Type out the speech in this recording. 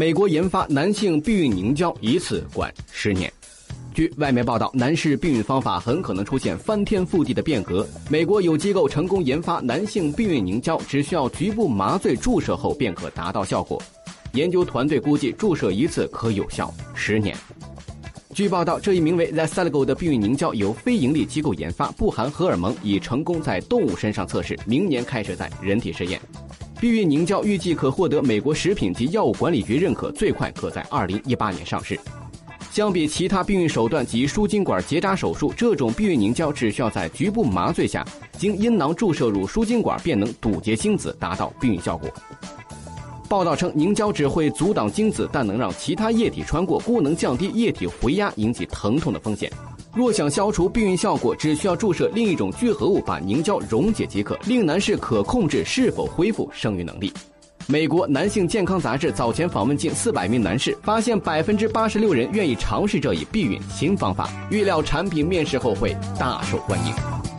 美国研发男性避孕凝胶一次管十年。据外媒报道，男士避孕方法很可能出现翻天覆地的变革。美国有机构成功研发男性避孕凝胶，只需要局部麻醉注射后便可达到效果。研究团队估计，注射一次可有效十年。据报道，这一名为 z e s a l g o 的避孕凝胶由非营利机构研发，不含荷尔蒙，已成功在动物身上测试，明年开始在人体试验。避孕凝胶预计可获得美国食品及药物管理局认可，最快可在2018年上市。相比其他避孕手段及输精管结扎手术，这种避孕凝胶只需要在局部麻醉下，经阴囊注射入输精管，便能堵截精子，达到避孕效果。报道称，凝胶只会阻挡精子，但能让其他液体穿过，故能降低液体回压引起疼痛的风险。若想消除避孕效果，只需要注射另一种聚合物，把凝胶溶解即可，令男士可控制是否恢复生育能力。美国男性健康杂志早前访问近四百名男士，发现百分之八十六人愿意尝试这一避孕新方法，预料产品面世后会大受欢迎。